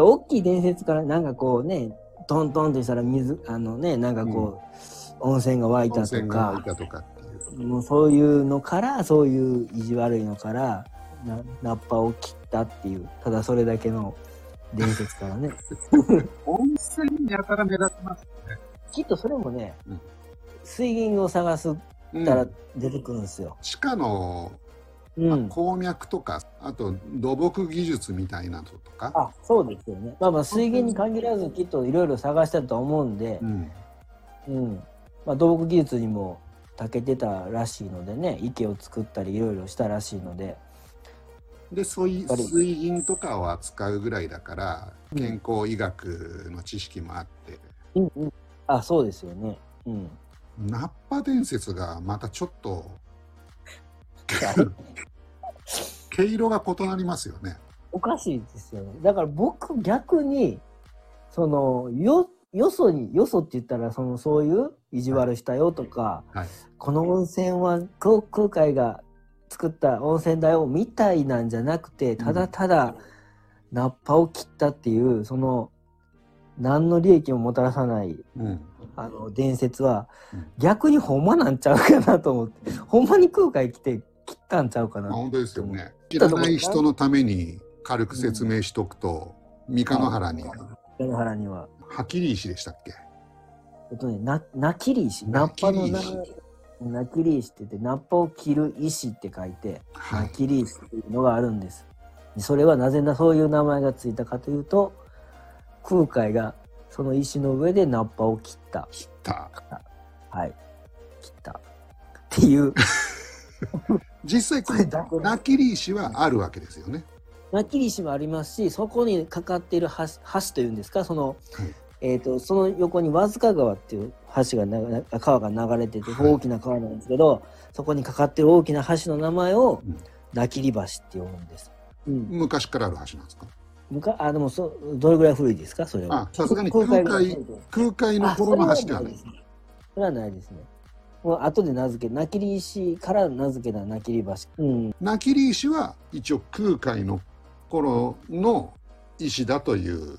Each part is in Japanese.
で大きい伝説からなんかこうねトントンとしたら水あのねなんかこう、温泉が湧いたとかたとかっていう。もうそういうのからそういう意地悪いのからなナッパを切ったっていうただそれだけの伝説からね 温泉やたら目立ちます。きっとそれもね、うん水銀を探すうんたら出てくるんですよ。地下のうん、鉱脈とか、あと土木技術みたいなのとか、あそうですよね。まあまあ水源に限らずきっといろいろ探したと思うんでう、ん、うん。まあ、土木技術にも長けてたらしいのでね池を作ったりいろいろしたらしいので。でそういう水銀とかを扱うぐらいだからうん。健康医学の知識もあって、うんうん。あそうですよね。うん、ナッパ伝説がまたちょっと毛色が異なりますよね。おかしいですよね。だから僕逆にそのよよそによそって言ったらそのそういう意地悪したよとか、はい。この温泉は空空海が作った温泉だよみたいなんじゃなくてただただナッパを切ったっていうその何の利益ももたらさないうん。あの伝説はうん。逆にほんまなんちゃうかなと思って。ほんまに空海来て切ったんちゃうかなまあ、本当ですよね。知らない人のために軽く説明しとくと、三日野原に矢野原には。ハキリ石でしたっけ？えっとね、な、なきり石。ナッパのななきり、なきり石って言って、ナッパを切る石って書いて、はないきり石っていうのがあるんです。それはなぜな、そういう名前がついたかというと、空海がその石の上でナッパを切った。切った。はい。切った。っていう、実際こそれナキリ石はあるわけですよね。なきり石もありますし、そこにかかっている橋橋というんですか、その、はいえっ、と、その横に和塚川っていう橋がな川が流れてて、はい大きな川なんですけど、そこにかかってる大きな橋の名前をうん、なきり橋って呼ぶんです。うん。昔からある橋なんですか？むかあ、でもそ、どれぐらい古いですか、それは。あさすがに空海が空海の頃の橋ではない。あそれはないですね。もう後で名付け、なきり石から名付けたなきり橋。うん。ナキリ石は一応空海の頃の石だという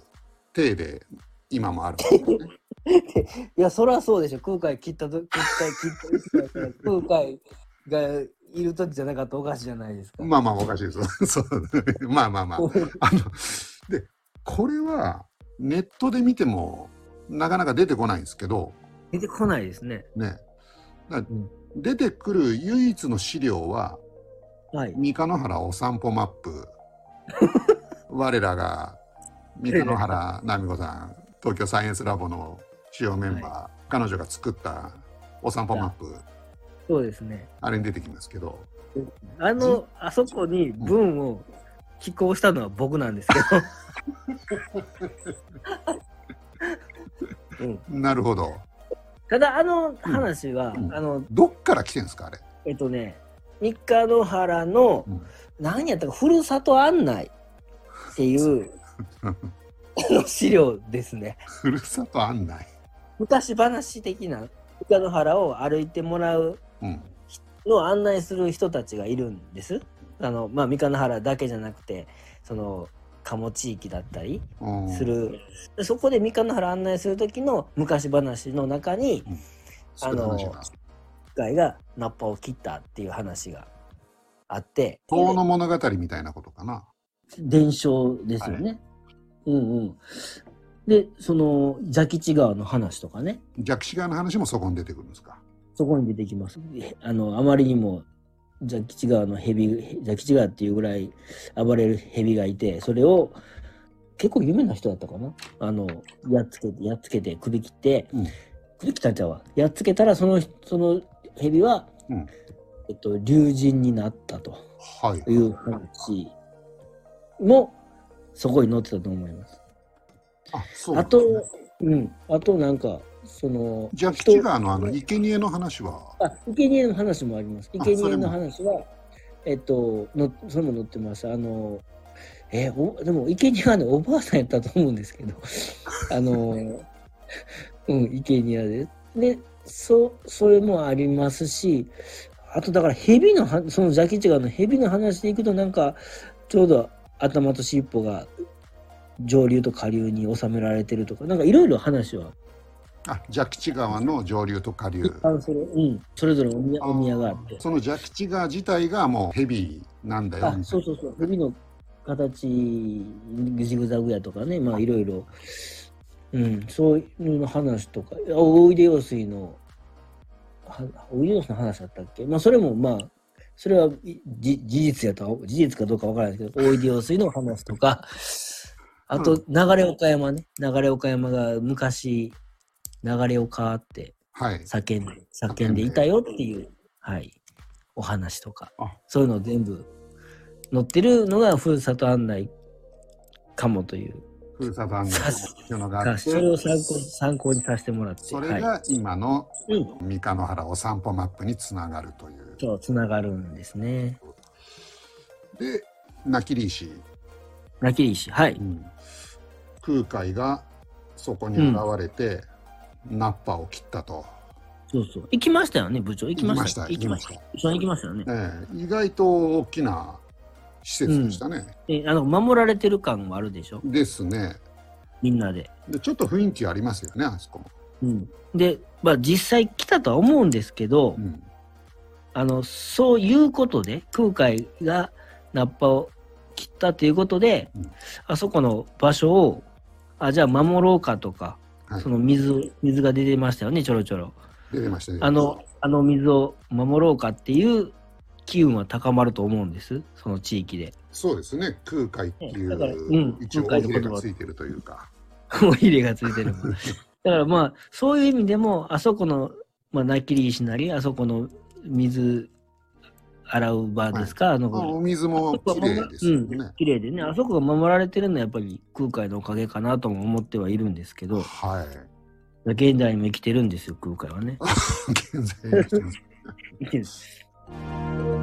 体で今もあるね。いや、そりゃそうでしょ。空海切ったと、切った、切った空海がいる時じゃなかったらおかしいじゃないですか。まあまあおかしいです。そうまあまあまあ。あのでこれはネットで見てもなかなか出てこないんですけど出てこないですね。ね出てくる唯一の資料ははい。三日野原お散歩マップ。我らが三日野原奈美子さん東京サイエンスラボの主要メンバー、彼女が作ったお散歩マップ。そうですね。あれに出てきますけど。あの、あそこに文を寄稿したのは僕なんですけど。うん、なるほどただ、あの話は、うん。あの、どっから来てんですかあれ？えっとね、三日野原の、うん。何やったか、ふるさと案内っていうあの資料ですね。ふるさと案内？昔話的な三日野原を歩いてもらううん。のを案内する人たちがいるんです。あの、まあ、三日野原だけじゃなくて、その、鴨地域だったりうんする。でそこで三日野原案内する時の昔話の中に、そういう話が機械がナッパを切ったっていう話があって、遠の物語みたいなことかな伝承ですよね。うんうん。で、その、蛇吉川の話とかね、弱視川の話もそこに出てくるんですか？そこに出てきます。であの、あまりにも蛇吉川の蛇、蛇吉川っていうぐらい暴れる蛇がいて、それを結構有名な人だったかな？あの、やっつけて、やっつけて首切って、うん。首切ったんちゃうわ。やっつけたらその、その蛇は、うん。えっと、竜神になったとはい。いう話も、そこに載ってたと思います。あそうあと、うん、あとなんか、その、弱視川のあの生贄の話は？あ、生贄の話もあります。あ生贄の話は、えっと、のそれも載ってます。あの、えおでも、生贄はね、おばあさんやったと思うんですけど、あの、うん、生贄で。で、そ、それもありますし、あとだから、蛇のは、そのジャキチガの蛇の話でいくと、なんか、ちょうど頭と尻尾が上流と下流に収められてるとか、なんかいろいろ話はあ蛇吉川の上流と下流。一般それ、うん、それぞれお宮お宮があって。その蛇吉川自体がもうヘビーなんだよ。あみたいうそそうそう、蛇の形、ジグザグやとかね、まあいろいろ、うん、そういうの話とか、あおいで用水の、はおいで用水の話だったっけ？まあそれもまあ、それは事実やとは、事実かどうかわからないですけど、おいで用水の話とか、あと、流れ岡山ね、流れ岡山が昔、流れ岡ってはい。叫んで、叫んでいたよっていう、はい、お話とか。あ、そういうの全部載ってるのがふるさと案内かもという、ふるさと案内。さっていうのがあってそれを参考参考にさせてもらって、はい。それが今のうん、三日野原お散歩マップにつながるという。そう、つながるんですね。で泣きり石、泣き石、はい。うん。空海がそこに現れて、ナッパを切ったと、そうそう。行きましたよね、部長。行きました。行きました一緒に行きましたよね。ええ意外と大きな施設でしたね、であの守られてる感もあるでしょ、ですね。みんなで。でちょっと雰囲気ありますよねあそこも、うん、で、まあ実際来たとは思うんですけど、うん。あの、そういうことで、空海がナッパを切ったということで、うん。あそこの場所を、あ、じゃあ守ろうかとか、はいその水、水が出てましたよね、ちょろちょろ。出てましたねあの、あの水を守ろうかっていう機運は高まると思うんです、その地域で。そうですね空海っていう、だからうん一応大空海の言葉入れがついてるというかお入れがついてる。だからまあ、そういう意味でも、あそこの、まあ、ナキリ石なり、あそこの水洗う場ですか、あの、まあお水も綺麗ですよね、うん、綺麗でね、あそこが守られてるのはやっぱり空海のおかげかなとも思ってはいるんですけど、はい。現代にも生きてるんですよ、空海はね。現在生きてる